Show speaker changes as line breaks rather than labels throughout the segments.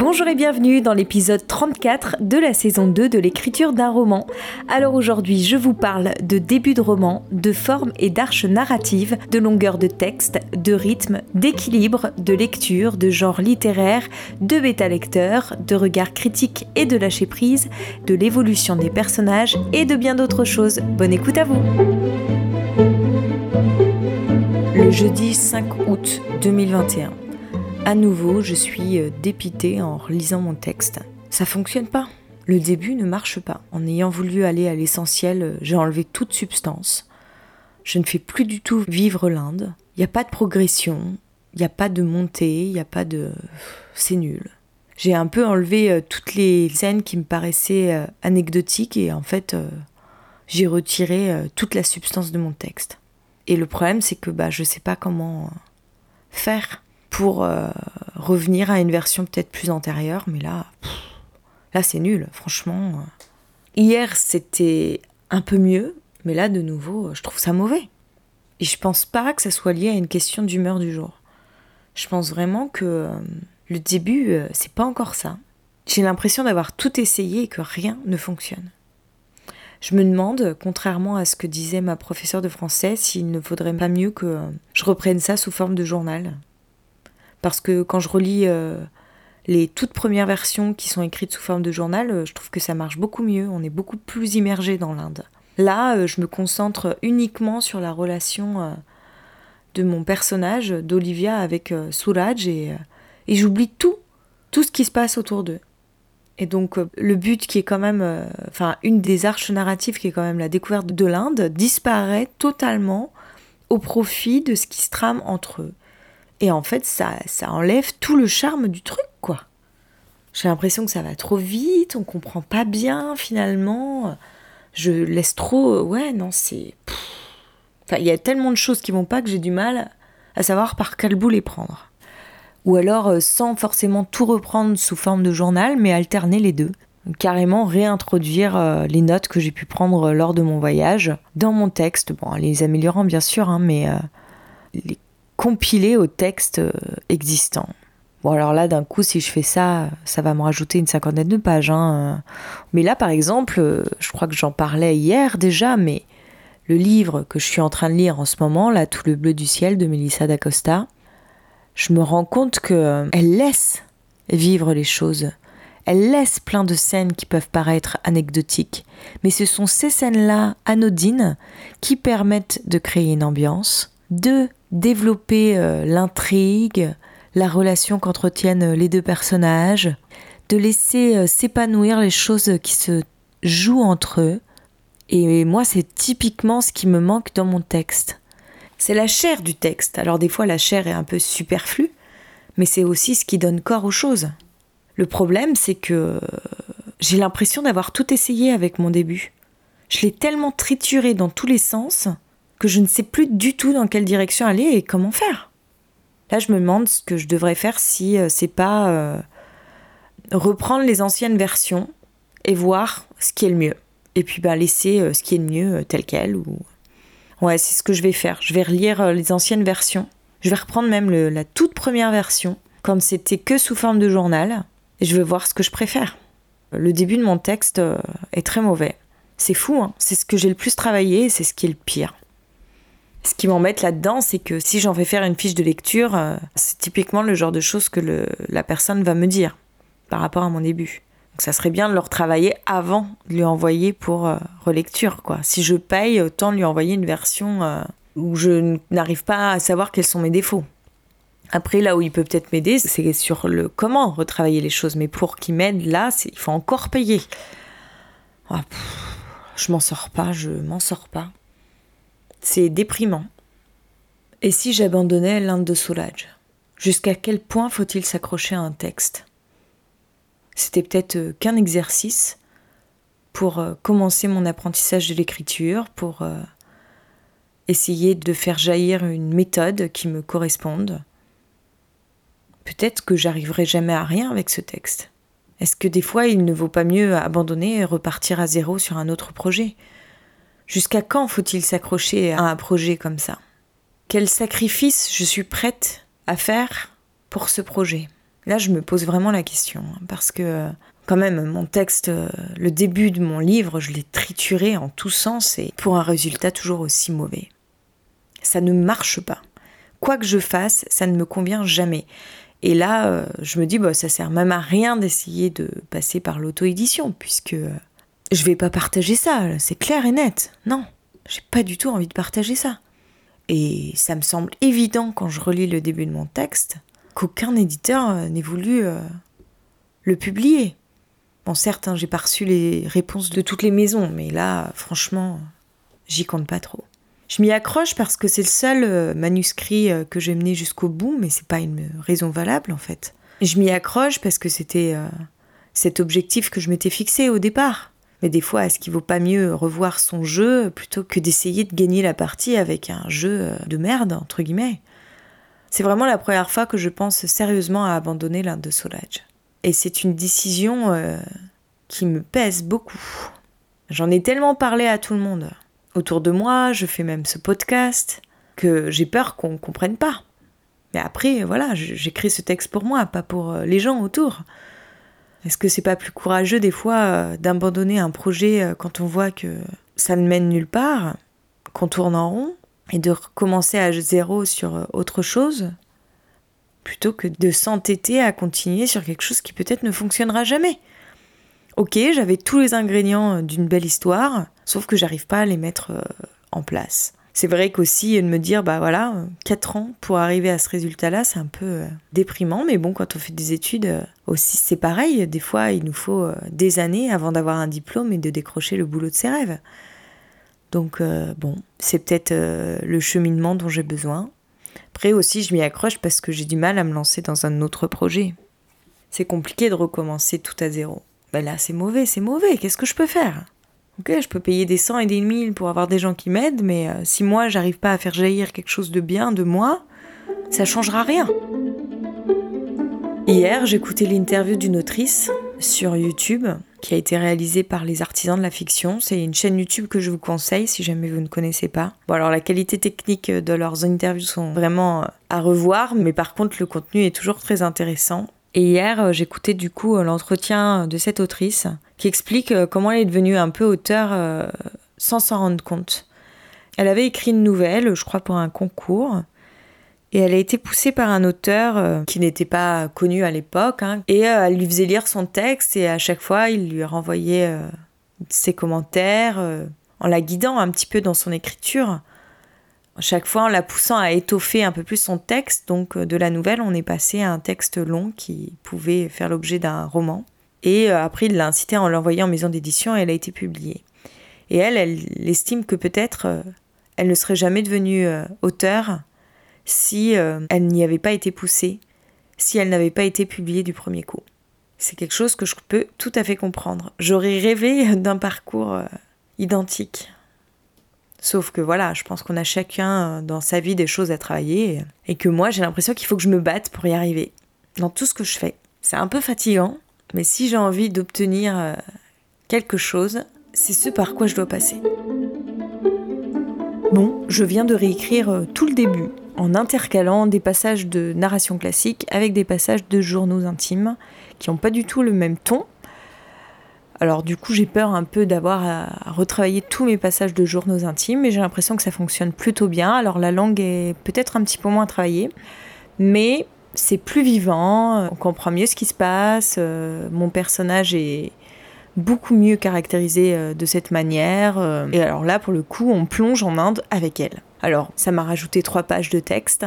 Bonjour et bienvenue dans l'épisode 34 de la saison 2 de l'écriture d'un roman. Alors aujourd'hui, je vous parle de début de roman, de forme et d'arche narrative, de longueur de texte, de rythme, d'équilibre, de lecture, de genre littéraire, de bêta-lecteur, de regard critique et de lâcher prise, de l'évolution des personnages et de bien d'autres choses. Bonne écoute à vous Le jeudi 5 août 2021. À nouveau, je suis euh, dépitée en lisant mon texte. Ça fonctionne pas. Le début ne marche pas. En ayant voulu aller à l'essentiel, euh, j'ai enlevé toute substance. Je ne fais plus du tout vivre l'Inde. Il n'y a pas de progression, il n'y a pas de montée, il n'y a pas de... C'est nul. J'ai un peu enlevé euh, toutes les scènes qui me paraissaient anecdotiques et en fait, j'ai retiré toute la substance de mon texte. Et le problème, c'est que bah, je ne sais pas comment faire pour euh, revenir à une version peut-être plus antérieure, mais là, là c'est nul, franchement. Hier c'était un peu mieux, mais là de nouveau, je trouve ça mauvais. Et je pense pas que ça soit lié à une question d'humeur du jour. Je pense vraiment que euh, le début, euh, c'est pas encore ça. J'ai l'impression d'avoir tout essayé et que rien ne fonctionne. Je me demande, contrairement à ce que disait ma professeure de français, s'il ne faudrait pas mieux que je reprenne ça sous forme de journal. Parce que quand je relis euh, les toutes premières versions qui sont écrites sous forme de journal, euh, je trouve que ça marche beaucoup mieux. On est beaucoup plus immergé dans l'Inde. Là, euh, je me concentre uniquement sur la relation de mon personnage, d'Olivia, avec Suraj, et, et j'oublie tout, tout ce qui se passe autour d'eux. Et donc, le but qui est quand même, enfin, une des arches narratives qui est quand même la découverte de l'Inde, disparaît totalement au profit de ce qui se trame entre eux. Et en fait, ça, ça enlève tout le charme du truc, quoi. J'ai l'impression que ça va trop vite, on comprend pas bien finalement. Je laisse trop. Ouais, non, c'est. Enfin, il y a tellement de choses qui vont pas que j'ai du mal à savoir par quel bout les prendre. Ou alors euh, sans forcément tout reprendre sous forme de journal, mais alterner les deux. Carrément réintroduire euh, les notes que j'ai pu prendre lors de mon voyage dans mon texte, bon, les améliorant bien sûr, hein, mais euh, les compiler au texte euh, existant. Bon alors là d'un coup si je fais ça, ça va me rajouter une cinquantaine de pages. Hein. Mais là par exemple, euh, je crois que j'en parlais hier déjà, mais le livre que je suis en train de lire en ce moment, là, Tout le bleu du ciel de Melissa d'Acosta, je me rends compte que euh, elle laisse vivre les choses. Elle laisse plein de scènes qui peuvent paraître anecdotiques, mais ce sont ces scènes-là anodines qui permettent de créer une ambiance, de développer euh, l'intrigue, la relation qu'entretiennent les deux personnages, de laisser euh, s'épanouir les choses qui se jouent entre eux. Et moi, c'est typiquement ce qui me manque dans mon texte. C'est la chair du texte. Alors des fois, la chair est un peu superflue, mais c'est aussi ce qui donne corps aux choses. Le problème, c'est que j'ai l'impression d'avoir tout essayé avec mon début. Je l'ai tellement trituré dans tous les sens que je ne sais plus du tout dans quelle direction aller et comment faire. Là, je me demande ce que je devrais faire si euh, c'est pas euh, reprendre les anciennes versions et voir ce qui est le mieux. Et puis bah, laisser euh, ce qui est le mieux tel quel. Ou... Ouais, c'est ce que je vais faire. Je vais relire les anciennes versions. Je vais reprendre même la toute première version, quand c'était que sous forme de journal. Et je vais voir ce que je préfère. Le début de mon texte est très mauvais. C'est fou, hein c'est ce que j'ai le plus travaillé et c'est ce qui est le pire. Ce qui m'embête là-dedans, c'est que si j'en fais faire une fiche de lecture, euh, c'est typiquement le genre de choses que la personne va me dire par rapport à mon début. Donc ça serait bien de le retravailler avant de lui envoyer pour euh, relecture. Quoi. Si je paye, autant lui envoyer une version euh, où je n'arrive pas à savoir quels sont mes défauts. Après, là où il peut peut-être m'aider, c'est sur le comment retravailler les choses. Mais pour qu'il m'aide, là, il faut encore payer. Ah, je m'en sors pas, je m'en sors pas. C'est déprimant. Et si j'abandonnais l'Inde de Soulage? Jusqu'à quel point faut-il s'accrocher à un texte? C'était peut-être euh, qu'un exercice pour euh, commencer mon apprentissage de l'écriture, pour euh, essayer de faire jaillir une méthode qui me corresponde. Peut-être que j'arriverai jamais à rien avec ce texte. Est-ce que des fois il ne vaut pas mieux abandonner et repartir à zéro sur un autre projet? Jusqu'à quand faut-il s'accrocher à un projet comme ça? Quel sacrifice je suis prête à faire pour ce projet? Là, je me pose vraiment la question, hein, parce que quand même, mon texte, euh, le début de mon livre, je l'ai trituré en tous sens et pour un résultat toujours aussi mauvais. Ça ne marche pas. Quoi que je fasse, ça ne me convient jamais. Et là, euh, je me dis, bah, ça sert même à rien d'essayer de passer par l'auto-édition, puisque euh, je vais pas partager ça, c'est clair et net. Non, j'ai pas du tout envie de partager ça. Et ça me semble évident quand je relis le début de mon texte qu'aucun éditeur euh, n'ait voulu le publier. Bon, certes, hein, j'ai pas reçu les réponses de toutes les maisons, mais là, franchement, j'y compte pas trop. Je m'y accroche parce que c'est le seul euh, manuscrit euh, que j'ai mené jusqu'au bout, mais c'est pas une raison valable en fait. Je m'y accroche parce que c'était euh, cet objectif que je m'étais fixé au départ. Mais des fois, est-ce qu'il vaut pas mieux revoir son jeu plutôt que d'essayer de gagner la partie avec un jeu de merde, entre guillemets? C'est vraiment la première fois que je pense sérieusement à abandonner l'Inde de Solage. Et c'est une décision qui me pèse beaucoup. J'en ai tellement parlé à tout le monde autour de moi, je fais même ce podcast, que j'ai peur qu'on ne comprenne pas. Mais après, voilà, j'écris ce texte pour moi, pas pour euh, les gens autour. Est-ce que c'est pas plus courageux des fois euh, d'abandonner un projet euh, quand on voit que ça ne mène nulle part, qu'on tourne en rond, et de recommencer à zéro sur autre chose, plutôt que de s'entêter à continuer sur quelque chose qui peut-être ne fonctionnera jamais? Ok, j'avais tous les ingrédients euh, d'une belle histoire, sauf que j'arrive pas à les mettre euh, en place. C'est vrai qu'aussi de me dire, bah voilà, 4 ans pour arriver à ce résultat-là, c'est un peu euh, déprimant, mais bon, quand on fait des études, aussi c'est pareil, des fois il nous faut des années avant d'avoir un diplôme et de décrocher le boulot de ses rêves. Donc bon, c'est peut-être le cheminement dont j'ai besoin. Après aussi, je m'y accroche parce que j'ai du mal à me lancer dans un autre projet. C'est compliqué de recommencer tout à zéro ben là c'est mauvais, c'est mauvais, qu'est-ce que je peux faire? Ok, je peux payer des cent et des mille pour avoir des gens qui m'aident, mais euh, si moi j'arrive pas à faire jaillir quelque chose de bien de moi, ça changera rien. Hier, j'écoutais l'interview d'une autrice sur YouTube qui a été réalisée par les artisans de la fiction. C'est une chaîne YouTube que je vous conseille si jamais vous ne connaissez pas. Bon alors la qualité technique de leurs interviews sont vraiment à revoir, mais par contre le contenu est toujours très intéressant. Et hier, euh, j'écoutais du coup euh, l'entretien de cette autrice qui explique euh, comment elle est devenue un peu auteur sans s'en rendre compte. Elle avait écrit une nouvelle, je crois pour un concours, et elle a été poussée par un auteur qui n'était pas connu à l'époque, hein, et elle lui faisait lire son texte, et à chaque fois, il lui renvoyait ses commentaires en la guidant un petit peu dans son écriture chaque fois en la poussant à étoffer un peu plus son texte. Donc euh, de la nouvelle, on est passé à un texte long qui pouvait faire l'objet d'un roman. Et euh, après, il l'a incité en l'envoyant en maison d'édition et elle a été publiée. Et elle, elle estime que peut-être euh, elle ne serait jamais devenue auteure si elle n'y avait pas été poussée, si elle n'avait pas été publiée du premier coup. C'est quelque chose que je peux tout à fait comprendre. J'aurais rêvé d'un parcours identique. Sauf que voilà, je pense qu'on a chacun euh, dans sa vie des choses à travailler et que moi j'ai l'impression qu'il faut que je me batte pour y arriver dans tout ce que je fais. C'est un peu fatigant, mais si j'ai envie d'obtenir euh, quelque chose, c'est ce par quoi je dois passer. Bon, je viens de réécrire euh, tout le début en intercalant des passages de narration classique avec des passages de journaux intimes qui n'ont pas du tout le même ton, alors du coup j'ai peur un peu d'avoir à retravailler tous mes passages de journaux intimes, mais j'ai l'impression que ça fonctionne plutôt bien. Alors la langue est peut-être un petit peu moins travaillée, mais c'est plus vivant, on comprend mieux ce qui se passe, euh, mon personnage est beaucoup mieux caractérisé euh, de cette manière, euh, et alors là pour le coup on plonge en Inde avec elle. Alors ça m'a rajouté trois pages de texte,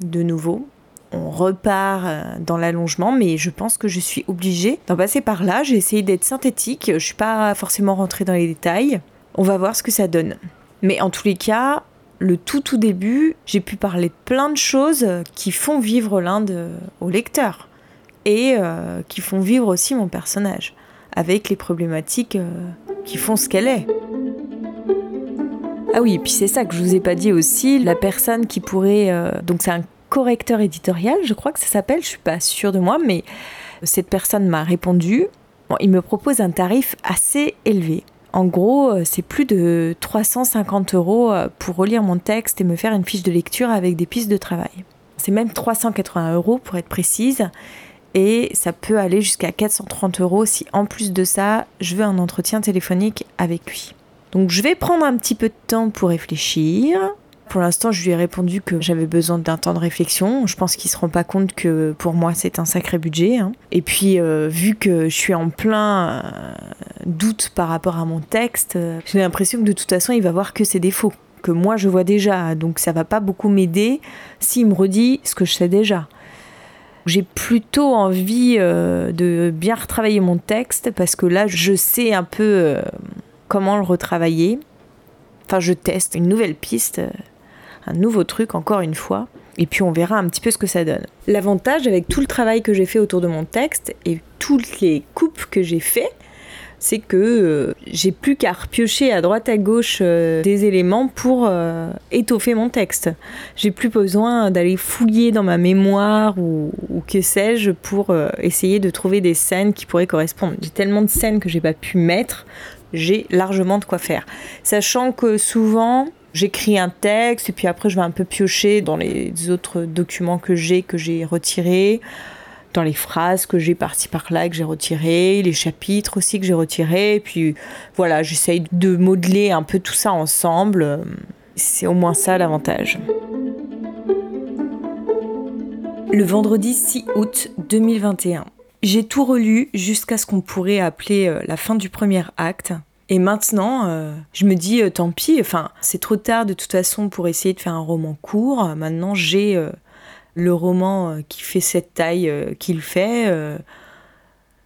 de nouveau, on repart euh, dans l'allongement, mais je pense que je suis obligée d'en passer par là. J'ai essayé d'être synthétique, je suis pas forcément rentrée dans les détails. On va voir ce que ça donne. Mais en tous les cas, le tout tout début, j'ai pu parler plein de choses qui font vivre l'Inde euh, au lecteur et euh, qui font vivre aussi mon personnage avec les problématiques qui font ce qu'elle est. Ah oui, et puis c'est ça que je vous ai pas dit aussi, la personne qui pourrait... donc c'est un correcteur éditorial, je crois que ça s'appelle, je suis pas sûre de moi, mais cette personne m'a répondu. il me propose un tarif assez élevé. En gros, euh, c'est plus de 350 euros euh, pour relire mon texte et me faire une fiche de lecture avec des pistes de travail. C'est même 380 euros pour être précise. et ça peut aller jusqu'à 430 euros si en plus de ça, je veux un entretien téléphonique avec lui. Donc je vais prendre un petit peu de temps pour réfléchir. Pour l'instant, je lui ai répondu que j'avais besoin d'un temps de réflexion. Je pense qu'il se rend pas compte que pour moi c'est un sacré budget. Hein. Et puis, euh, vu que je suis en plein euh, doute par rapport à mon texte, euh, j'ai l'impression que de toute façon il va voir que ses défauts que moi je vois déjà. Donc ça va pas beaucoup m'aider s'il me redit ce que je sais déjà. J'ai plutôt envie de bien retravailler mon texte parce que là je sais un peu comment le retravailler. Enfin, je teste une nouvelle piste, un nouveau truc encore une fois, et puis on verra un petit peu ce que ça donne. L'avantage avec tout le travail que j'ai fait autour de mon texte et toutes les coupes que j'ai fait, c'est que euh, j'ai plus qu'à repiocher à droite à gauche euh, des éléments pour euh, étoffer mon texte. J'ai plus besoin d'aller fouiller dans ma mémoire ou, ou que sais-je pour essayer de trouver des scènes qui pourraient correspondre. J'ai tellement de scènes que j'ai pas pu mettre j'ai largement de quoi faire. Sachant que souvent, j'écris un texte et puis après je vais un peu piocher dans les autres documents que j'ai, que j'ai retirés, dans les phrases que j'ai par-ci par-là, que j'ai retirées, les chapitres aussi que j'ai retirés. Et puis voilà, j'essaye de modeler un peu tout ça ensemble. C'est au moins ça l'avantage. Le vendredi 6 août 2021. J'ai tout relu jusqu'à ce qu'on pourrait appeler euh, la fin du premier acte. Et maintenant, euh, je me dis, euh, tant pis, enfin, c'est trop tard de toute façon pour essayer de faire un roman court. Maintenant, j'ai le roman qui fait cette taille qu'il fait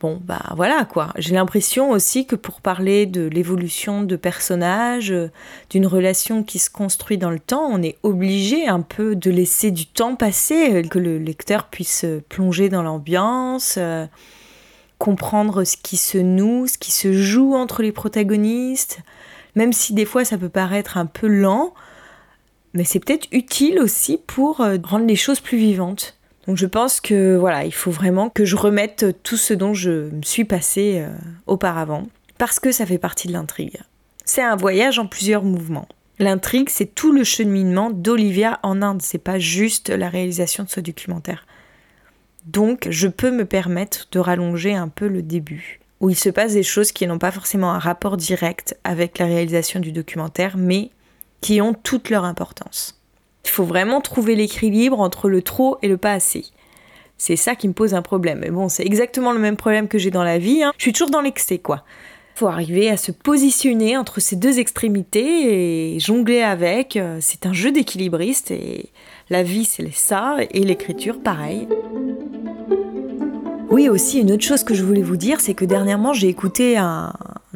bon, bah voilà quoi. J'ai l'impression aussi que pour parler de l'évolution de personnages, euh, d'une relation qui se construit dans le temps, on est obligé un peu de laisser du temps passer, euh, que le lecteur puisse euh, plonger dans l'ambiance, comprendre ce qui se noue, ce qui se joue entre les protagonistes, même si des fois ça peut paraître un peu lent, mais c'est peut-être utile aussi pour rendre les choses plus vivantes. Donc je pense que voilà, il faut vraiment que je remette tout ce dont je me suis passé euh, auparavant, parce que ça fait partie de l'intrigue. C'est un voyage en plusieurs mouvements. L'intrigue, c'est tout le cheminement d'Olivia en Inde, c'est pas juste la réalisation de ce documentaire. Donc je peux me permettre de rallonger un peu le début, où il se passe des choses qui n'ont pas forcément un rapport direct avec la réalisation du documentaire, mais qui ont toute leur importance. Il faut vraiment trouver l'équilibre entre le trop et le pas assez. C'est ça qui me pose un problème. Mais bon, c'est exactement le même problème que j'ai dans la vie. Hein. Je suis toujours dans l'excès, quoi. Faut arriver à se positionner entre ces deux extrémités et jongler avec. C'est un jeu d'équilibriste et la vie, c'est ça et l'écriture, pareil. Oui, aussi, une autre chose que je voulais vous dire, c'est que dernièrement, j'ai écouté un,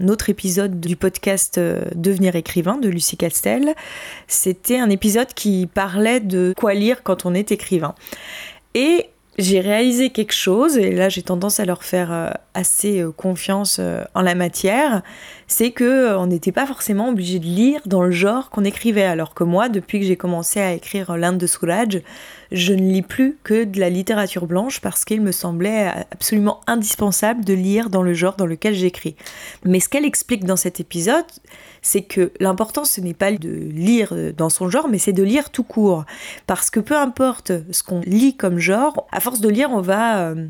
autre épisode du podcast euh, Devenir écrivain de Lucie Castel. C'était un épisode qui parlait de quoi lire quand on est écrivain. Et j'ai réalisé quelque chose, et là j'ai tendance à leur faire euh, assez euh, confiance en la matière, c'est que on n'était pas forcément obligé de lire dans le genre qu'on écrivait, alors que moi, depuis que j'ai commencé à écrire l'Inde de Soulage, je ne lis plus que de la littérature blanche parce qu'il me semblait absolument indispensable de lire dans le genre dans lequel j'écris. Mais ce qu'elle explique dans cet épisode, c'est que l'important ce n'est pas de lire dans son genre, mais c'est de lire tout court. Parce que peu importe ce qu'on lit comme genre, à force de lire, on va euh,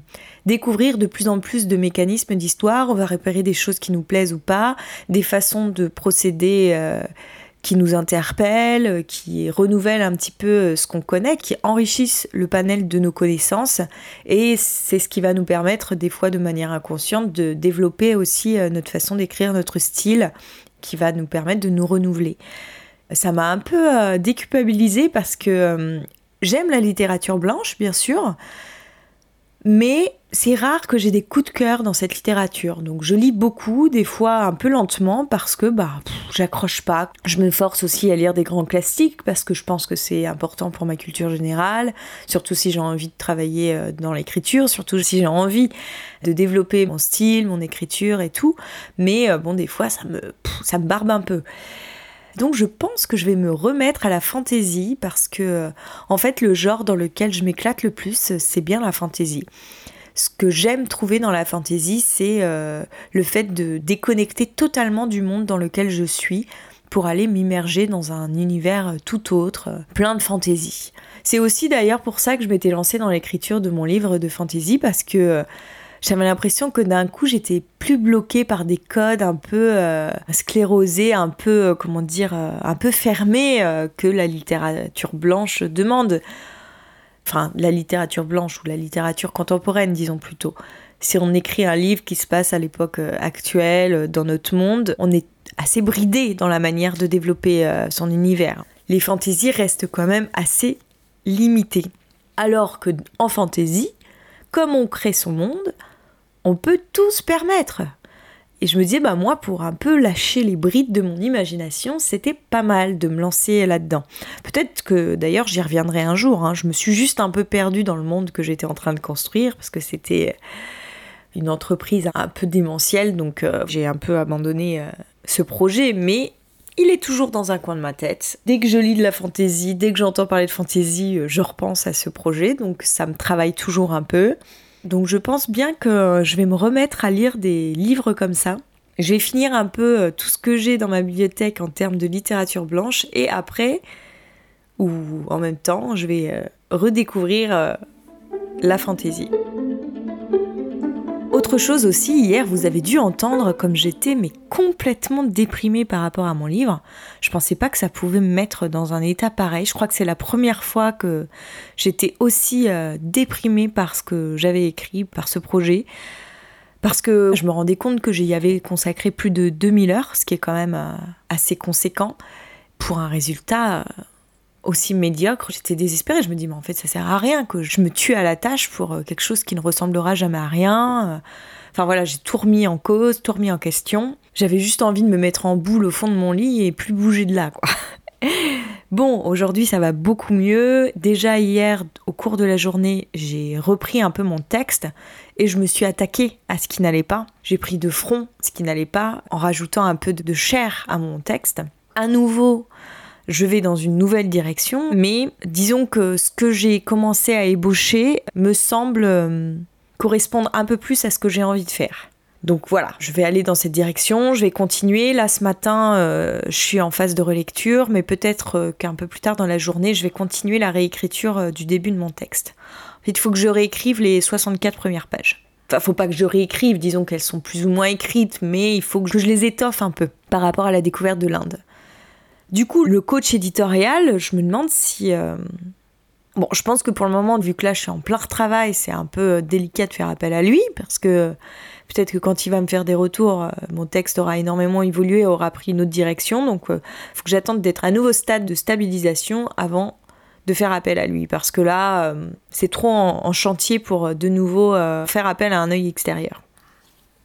découvrir de plus en plus de mécanismes d'histoire, on va repérer des choses qui nous plaisent ou pas, des façons de procéder. Euh, qui nous interpellent, qui renouvellent un petit peu euh, ce qu'on connaît, qui enrichissent le panel de nos connaissances. Et c'est ce qui va nous permettre, des fois de manière inconsciente, de développer aussi euh, notre façon d'écrire, notre style, qui va nous permettre de nous renouveler. Ça m'a un peu euh, déculpabilisée parce que j'aime la littérature blanche, bien sûr, mais c'est rare que j'ai des coups de cœur dans cette littérature. Donc je lis beaucoup, des fois un peu lentement parce que bah j'accroche pas. Je me force aussi à lire des grands classiques parce que je pense que c'est important pour ma culture générale, surtout si j'ai envie de travailler euh, dans l'écriture, surtout si j'ai envie de développer mon style, mon écriture et tout. Mais euh, bon des fois ça me ça me barbe un peu. Donc je pense que je vais me remettre à la fantaisie parce que euh, en fait le genre dans lequel je m'éclate le plus c'est bien la fantaisie. Ce que j'aime trouver dans la fantaisie c'est euh, le fait de déconnecter totalement du monde dans lequel je suis pour aller m'immerger dans un univers tout autre, plein de fantaisie. C'est aussi d'ailleurs pour ça que je m'étais lancée dans l'écriture de mon livre de fantaisie parce que j'avais l'impression que d'un coup j'étais plus bloquée par des codes un peu euh, sclérosés, un peu, euh, comment dire, euh, un peu fermés que la littérature blanche demande. Enfin, la littérature blanche ou la littérature contemporaine, disons plutôt. Si on écrit un livre qui se passe à l'époque actuelle, dans notre monde, on est assez bridé dans la manière de développer son univers. Les fantaisies restent quand même assez limitées. Alors que en fantaisie, comme on crée son monde, on peut tout se permettre. Et je me disais, bah moi, pour un peu lâcher les brides de mon imagination, c'était pas mal de me lancer là-dedans. Peut-être que d'ailleurs j'y reviendrai un jour. Hein. Je me suis juste un peu perdue dans le monde que j'étais en train de construire parce que c'était une entreprise un peu démentielle, donc euh, j'ai un peu abandonné euh, ce projet, mais il est toujours dans un coin de ma tête. Dès que je lis de la fantaisie, dès que j'entends parler de fantaisie, euh, je repense à ce projet, donc ça me travaille toujours un peu. Donc je pense bien que je vais me remettre à lire des livres comme ça. Je vais finir un peu euh, tout ce que j'ai dans ma bibliothèque en termes de littérature blanche et après, ou en même temps, je vais euh, redécouvrir euh, la fantaisie. Autre chose aussi, hier, vous avez dû entendre comme j'étais mais complètement déprimée par rapport à mon livre. Je pensais pas que ça pouvait me mettre dans un état pareil. Je crois que c'est la première fois que j'étais aussi euh, déprimée par ce que j'avais écrit, par ce projet. Parce que je me rendais compte que j'y avais consacré plus de 2000 heures, ce qui est quand même euh, assez conséquent, pour un résultat euh, aussi médiocre, j'étais désespérée. Je me dis, mais en fait, ça sert à rien que je me tue à la tâche pour euh, quelque chose qui ne ressemblera jamais à rien. Euh. Enfin voilà, j'ai tout remis en cause, tout remis en question. J'avais juste envie de me mettre en boule au fond de mon lit et plus bouger de là, quoi. Bon, aujourd'hui ça va beaucoup mieux. Déjà hier, au cours de la journée, j'ai repris un peu mon texte et je me suis attaquée à ce qui n'allait pas. J'ai pris de front ce qui n'allait pas en rajoutant un peu de chair à mon texte. À nouveau, je vais dans une nouvelle direction, mais disons que ce que j'ai commencé à ébaucher me semble euh, correspondre un peu plus à ce que j'ai envie de faire. Donc voilà, je vais aller dans cette direction, je vais continuer. Là ce matin, euh, je suis en phase de relecture, mais peut-être euh, qu'un peu plus tard dans la journée, je vais continuer la réécriture du début de mon texte. En fait, il faut que je réécrive les 64 premières pages. Enfin, faut pas que je réécrive, disons qu'elles sont plus ou moins écrites, mais il faut que je les étoffe un peu par rapport à la découverte de l'Inde. Du coup, le coach éditorial, je me demande si... Euh, bon, je pense que pour le moment, vu que là je suis en plein retravail, c'est un peu euh, délicat de faire appel à lui, parce que peut-être que quand il va me faire des retours, euh, mon texte aura énormément évolué, aura pris une autre direction, donc il faut que j'attende d'être à nouveau stade de stabilisation avant de faire appel à lui, parce que là, c'est trop en, chantier pour de nouveau faire appel à un œil extérieur.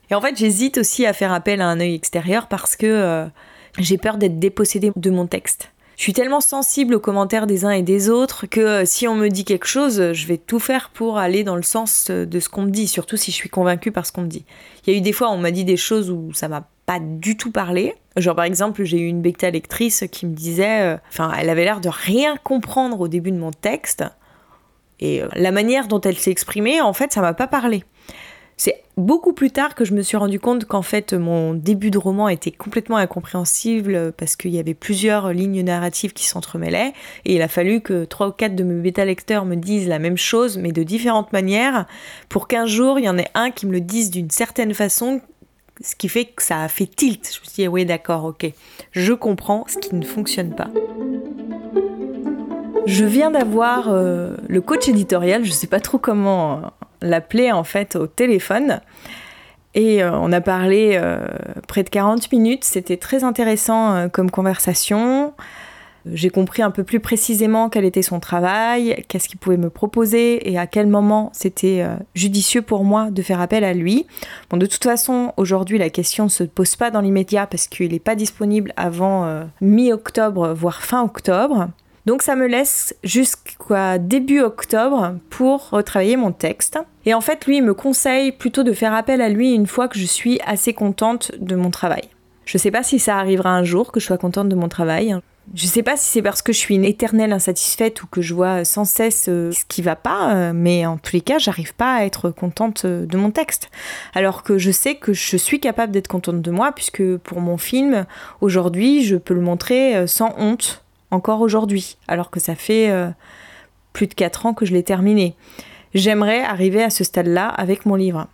Et en fait, j'hésite aussi à faire appel à un œil extérieur parce que j'ai peur d'être dépossédée de mon texte. Je suis tellement sensible aux commentaires des uns et des autres que euh, si on me dit quelque chose, je vais tout faire pour aller dans le sens euh, de ce qu'on me dit, surtout si je suis convaincue par ce qu'on me dit. Il y a eu des fois où on m'a dit des choses où ça m'a pas du tout parlé. Genre par exemple, j'ai eu une bêta lectrice qui me disait, euh, enfin, elle avait l'air de rien comprendre au début de mon texte. Et la manière dont elle s'est exprimée, en fait, ça m'a pas parlé. C'est beaucoup plus tard que je me suis rendu compte qu'en fait mon début de roman était complètement incompréhensible parce qu'il y avait plusieurs lignes narratives qui s'entremêlaient et il a fallu que trois ou quatre de mes bêta-lecteurs me disent la même chose mais de différentes manières pour qu'un jour il y en ait un qui me le dise d'une certaine façon ce qui fait que ça a fait tilt. Je me suis dit oui d'accord ok je comprends ce qui ne fonctionne pas. Je viens d'avoir euh, le coach éditorial, je sais pas trop comment l'appeler en fait au téléphone. Et euh, on a parlé euh, près de 40 minutes, c'était très intéressant euh, comme conversation. J'ai compris un peu plus précisément quel était son travail, qu'est-ce qu'il pouvait me proposer et à quel moment c'était judicieux pour moi de faire appel à lui. Bon, de toute façon, aujourd'hui, la question ne se pose pas dans l'immédiat parce qu'il n'est pas disponible avant mi-octobre, voire fin octobre. Donc ça me laisse jusqu'à début octobre pour retravailler mon texte. Et en fait, lui, il me conseille plutôt de faire appel à lui une fois que je suis assez contente de mon travail. Je sais pas si ça arrivera un jour que je sois contente de mon travail. Je sais pas si c'est parce que je suis une éternelle insatisfaite ou que je vois sans cesse euh, ce qui va pas, euh, mais en tous les cas, j'arrive pas à être contente euh, de mon texte. Alors que je sais que je suis capable d'être contente de moi, puisque pour mon film, aujourd'hui, je peux le montrer sans honte, encore aujourd'hui, alors que ça fait plus de 4 ans que je l'ai terminé. J'aimerais arriver à ce stade-là avec mon livre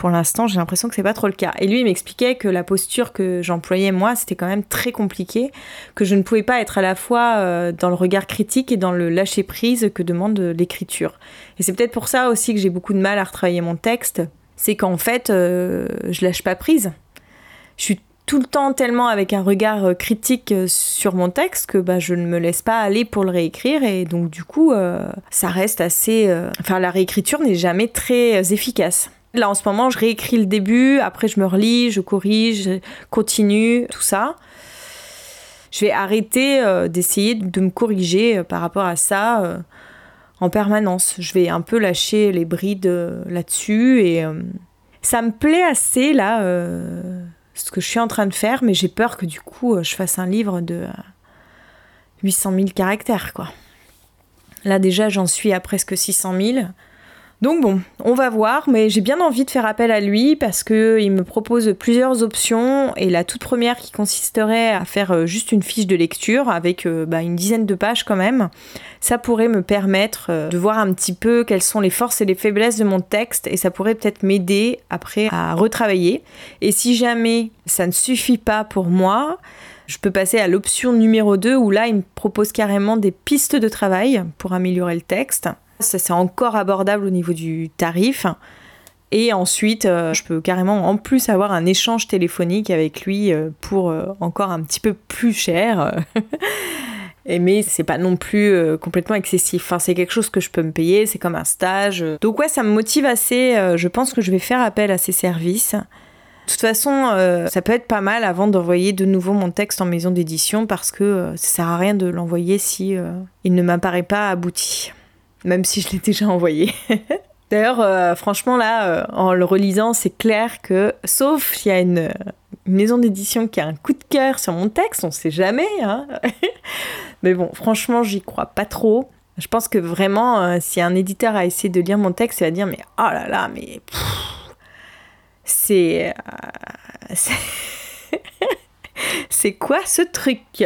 pour l'instant, j'ai l'impression que c'est pas trop le cas. Et lui, il m'expliquait que la posture que j'employais moi, c'était quand même très compliqué, que je ne pouvais pas être à la fois euh, dans le regard critique et dans le lâcher prise que demande l'écriture. Et c'est peut-être pour ça aussi que j'ai beaucoup de mal à retravailler mon texte, c'est qu'en fait, euh, je lâche pas prise. Je suis tout le temps tellement avec un regard euh, critique sur mon texte que bah, je ne me laisse pas aller pour le réécrire et donc du coup ça reste assez... Enfin la réécriture n'est jamais très efficace. Là, en ce moment, je réécris le début, après je me relis, je corrige, je continue, tout ça. Je vais arrêter euh, d'essayer de me corriger euh, par rapport à ça euh, en permanence. Je vais un peu lâcher les brides là-dessus et ça me plaît assez là, ce que je suis en train de faire, mais j'ai peur que du coup je fasse un livre de 800 000 caractères, quoi. Là déjà, j'en suis à presque 600 000. Donc bon, on va voir, mais j'ai bien envie de faire appel à lui parce qu'il me propose plusieurs options et la toute première qui consisterait à faire euh, juste une fiche de lecture avec euh, bah, une dizaine de pages quand même, ça pourrait me permettre euh, de voir un petit peu quelles sont les forces et les faiblesses de mon texte et ça pourrait peut-être m'aider après à retravailler. Et si jamais ça ne suffit pas pour moi, je peux passer à l'option numéro 2 où là il me propose carrément des pistes de travail pour améliorer le texte. Ça, c'est encore abordable au niveau du tarif. Et ensuite, euh, je peux carrément en plus avoir un échange téléphonique avec lui euh, pour euh, encore un petit peu plus cher. mais c'est pas non plus complètement excessif. Enfin, c'est quelque chose que je peux me payer, c'est comme un stage. Donc ouais, ça me motive assez. je pense que je vais faire appel à ces services. De toute façon, ça peut être pas mal avant d'envoyer de nouveau mon texte en maison d'édition parce que ça sert à rien de l'envoyer si il ne m'apparaît pas abouti même si je l'ai déjà envoyé. D'ailleurs, euh, franchement, là, euh, en le relisant, c'est clair que, sauf s'il y a une, maison d'édition qui a un coup de cœur sur mon texte, on sait jamais. Hein Mais bon, franchement, j'y crois pas trop. Je pense que vraiment, euh, si un éditeur a essayé de lire mon texte, il va dire Mais oh là là, mais. C'est. c'est quoi ce truc?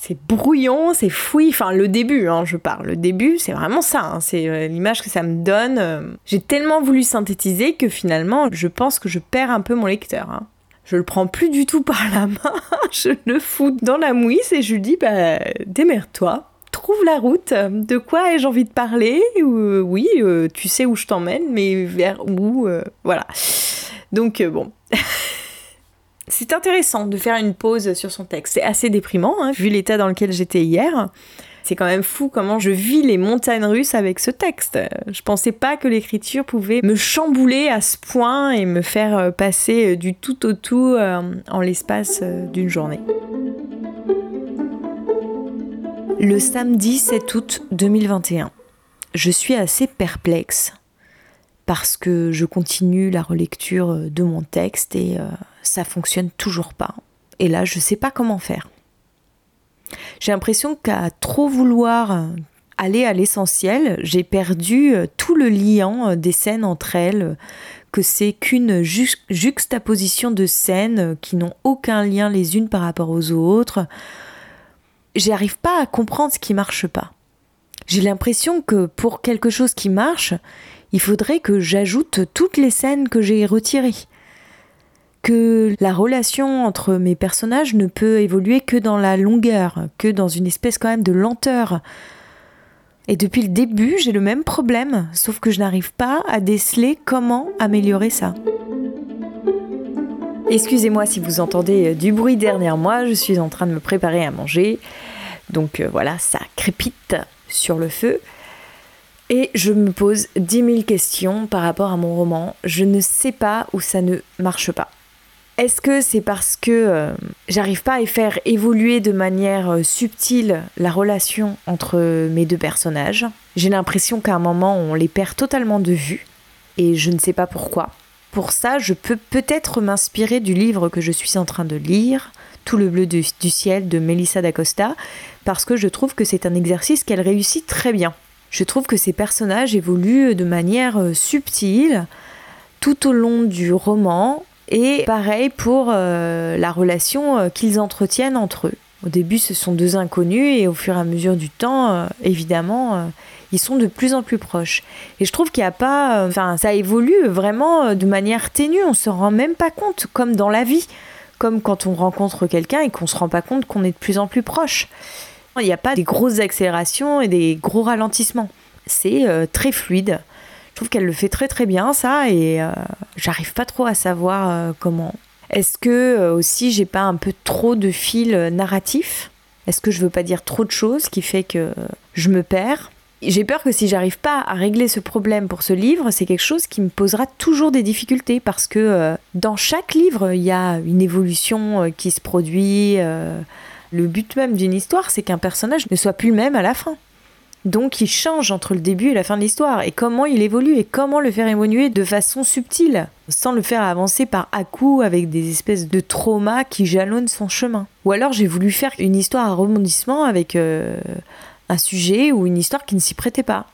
C'est brouillon, c'est fouillis. Enfin, le début, hein, je parle. Le début, c'est vraiment ça. Hein. c'est euh, l'image que ça me donne. Euh. J'ai tellement voulu synthétiser que finalement, je pense que je perds un peu mon lecteur. Hein. Je le prends plus du tout par la main. je le fous dans la mouisse et je lui dis, bah, démerde-toi. Trouve la route. De quoi ai-je envie de parler? Euh, Oui, tu sais où je t'emmène, mais vers où Voilà. Donc, bon. C'est intéressant de faire une pause sur son texte. C'est assez déprimant, hein, vu l'état dans lequel j'étais hier. C'est quand même fou comment je vis les montagnes russes avec ce texte. Je pensais pas que l'écriture pouvait me chambouler à ce point et me faire euh, passer euh, du tout au tout euh, en l'espace d'une journée. Le samedi 7 août 2021. Je suis assez perplexe parce que je continue la relecture de mon texte et ça fonctionne toujours pas. Et là, je sais pas comment faire. J'ai l'impression qu'à trop vouloir aller à l'essentiel, j'ai perdu euh, tout le lien euh, des scènes entre elles, que c'est qu'une juxtaposition de scènes qui n'ont aucun lien les unes par rapport aux autres. J'arrive pas à comprendre ce qui marche pas. J'ai l'impression que pour quelque chose qui marche, il faudrait que j'ajoute toutes les scènes que j'ai retirées la relation entre mes personnages ne peut évoluer que dans la longueur, que dans une espèce quand même de lenteur. Et depuis le début, j'ai le même problème, sauf que je n'arrive pas à déceler comment améliorer ça. Excusez-moi si vous entendez euh, du bruit derrière moi, je suis en train de me préparer à manger. Donc euh, voilà, ça crépite sur le feu. Et je me pose 10 000 questions par rapport à mon roman. Je ne sais pas où ça ne marche pas. Est-ce que c'est parce que euh, j'arrive pas à faire évoluer de manière euh, subtile la relation entre mes deux personnages? J'ai l'impression qu'à un moment on les perd totalement de vue et je ne sais pas pourquoi. pour ça, je peux peut-être m'inspirer du livre que je suis en train de lire, Tout le bleu du, du ciel de Melissa d'Acosta, parce que je trouve que c'est un exercice qu'elle réussit très bien. Je trouve que ces personnages évoluent de manière euh, subtile tout au long du roman, et pareil pour euh, la relation euh, qu'ils entretiennent entre eux. Au début, ce sont deux inconnus, et au fur et à mesure du temps, évidemment, ils sont de plus en plus proches. Et je trouve qu'il n'y a pas. Enfin, ça évolue vraiment de manière ténue, on se rend même pas compte, comme dans la vie, comme quand on rencontre quelqu'un et qu'on se rend pas compte qu'on est de plus en plus proche. Il n'y a pas des grosses accélérations et des gros ralentissements. C'est euh, très fluide. Trouve qu'elle le fait très très bien ça et euh, j'arrive pas trop à savoir euh, comment. Est-ce que aussi j'ai pas un peu trop de fil narratif? Est-ce que je veux pas dire trop de choses qui fait que je me perds? J'ai peur que si j'arrive pas à régler ce problème pour ce livre, c'est quelque chose qui me posera toujours des difficultés parce que dans chaque livre, il y a une évolution qui se produit. le but même d'une histoire, c'est qu'un personnage ne soit plus le même à la fin. Donc il change entre le début et la fin de l'histoire. Et comment il évolue et comment le faire évoluer de façon subtile, sans le faire avancer par à-coups avec des espèces de traumas qui jalonnent son chemin. Ou alors j'ai voulu faire une histoire à rebondissement avec euh, un sujet ou une histoire qui ne s'y prêtait pas.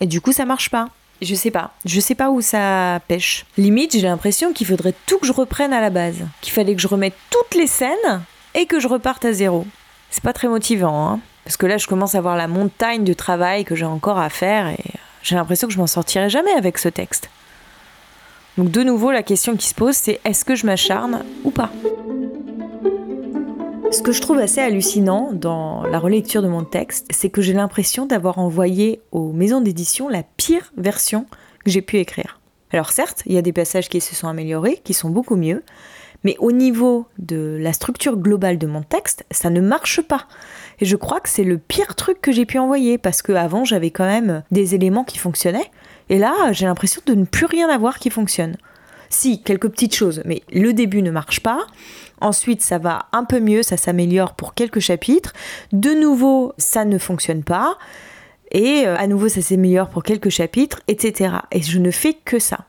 Et du coup ça marche pas. Je sais pas. Je sais pas où ça pêche. Limite, j'ai l'impression qu'il faudrait tout que je reprenne à la base. Qu'il fallait que je remette toutes les scènes et que je reparte à zéro. C'est pas très motivant, hein. Parce que là, je commence à voir la montagne de travail que j'ai encore à faire et j'ai l'impression que je m'en sortirai jamais avec ce texte. Donc de nouveau, la question qui se pose, c'est est-ce que je m'acharne ou pas? Ce que je trouve assez hallucinant dans la relecture de mon texte, c'est que j'ai l'impression d'avoir envoyé aux maisons d'édition la pire version que j'ai pu écrire. Alors certes, il y a des passages qui se sont améliorés, qui sont beaucoup mieux, mais au niveau de la structure globale de mon texte, ça ne marche pas. Et je crois que c'est le pire truc que j'ai pu envoyer parce qu'avant j'avais quand même des éléments qui fonctionnaient. Et là, j'ai l'impression de ne plus rien avoir qui fonctionne. Si, quelques petites choses, mais le début ne marche pas. Ensuite, ça va un peu mieux, ça s'améliore pour quelques chapitres. De nouveau, ça ne fonctionne pas. Et euh, à nouveau, ça s'améliore pour quelques chapitres, etc. Et je ne fais que ça.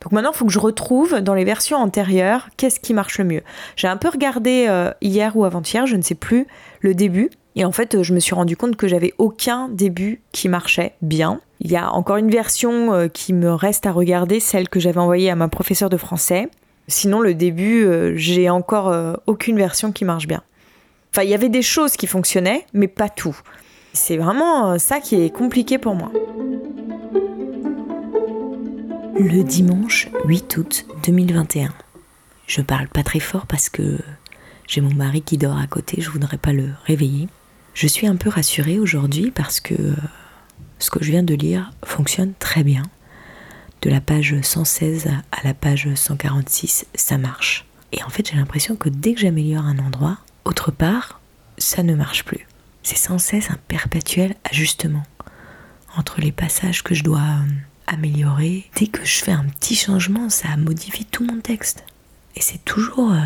Donc maintenant, il faut que je retrouve dans les versions antérieures qu'est-ce qui marche le mieux. J'ai un peu regardé euh, hier ou avant-hier, je ne sais plus, le début. Et en fait, je me suis rendu compte que j'avais aucun début qui marchait bien. Il y a encore une version euh, qui me reste à regarder, celle que j'avais envoyée à ma professeure de français. Sinon, le début, euh, j'ai encore euh, aucune version qui marche bien. Enfin, il y avait des choses qui fonctionnaient, mais pas tout. C'est vraiment ça qui est compliqué pour moi.
Le dimanche 8 août 2021. Je parle pas très fort parce que j'ai mon mari qui dort à côté, je voudrais pas le réveiller. Je suis un peu rassurée aujourd'hui parce que euh, ce que je viens de lire fonctionne très bien. De la page 116 à la page 146, ça marche. Et en fait, j'ai l'impression que dès que j'améliore un endroit, autre part, ça ne marche plus. C'est sans cesse un perpétuel ajustement entre les passages que je dois euh, améliorer. Dès que je fais un petit changement, ça modifie tout mon texte. Et c'est toujours euh,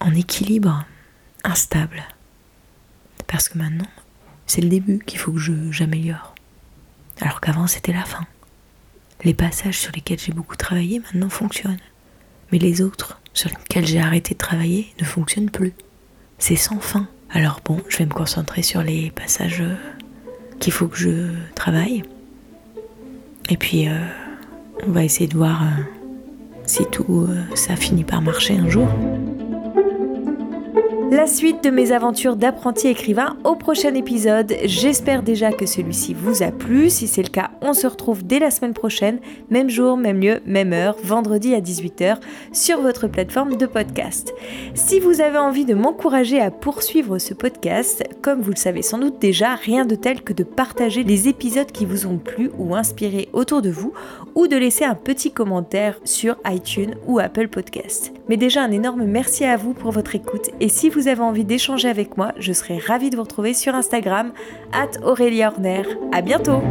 en équilibre, instable. Parce que maintenant, c'est le début qu'il faut que j'améliore. Alors qu'avant, c'était la fin. Les passages sur lesquels j'ai beaucoup travaillé maintenant fonctionnent. Mais les autres, sur lesquels j'ai arrêté de travailler, ne fonctionnent plus. C'est sans fin. Alors bon, je vais me concentrer sur les passages euh, qu'il faut que je travaille. Et puis, euh, on va essayer de voir euh, si tout ça finit par marcher un jour
la suite de mes aventures d'apprenti écrivain au prochain épisode. J'espère déjà que celui-ci vous a plu. Si c'est le cas, on se retrouve dès la semaine prochaine, même jour, même lieu, même heure, vendredi à 18h, sur votre plateforme de podcast. Si vous avez envie de m'encourager à poursuivre ce podcast, comme vous le savez sans doute déjà, rien de tel que de partager les épisodes qui vous ont plu ou inspiré autour de vous, ou de laisser un petit commentaire sur iTunes ou Apple Podcast. Mais déjà un énorme merci à vous pour votre écoute et si vous avez envie d'échanger avec moi, je serai ravie de vous retrouver sur Instagram, at Aurélia Horner. À bientôt!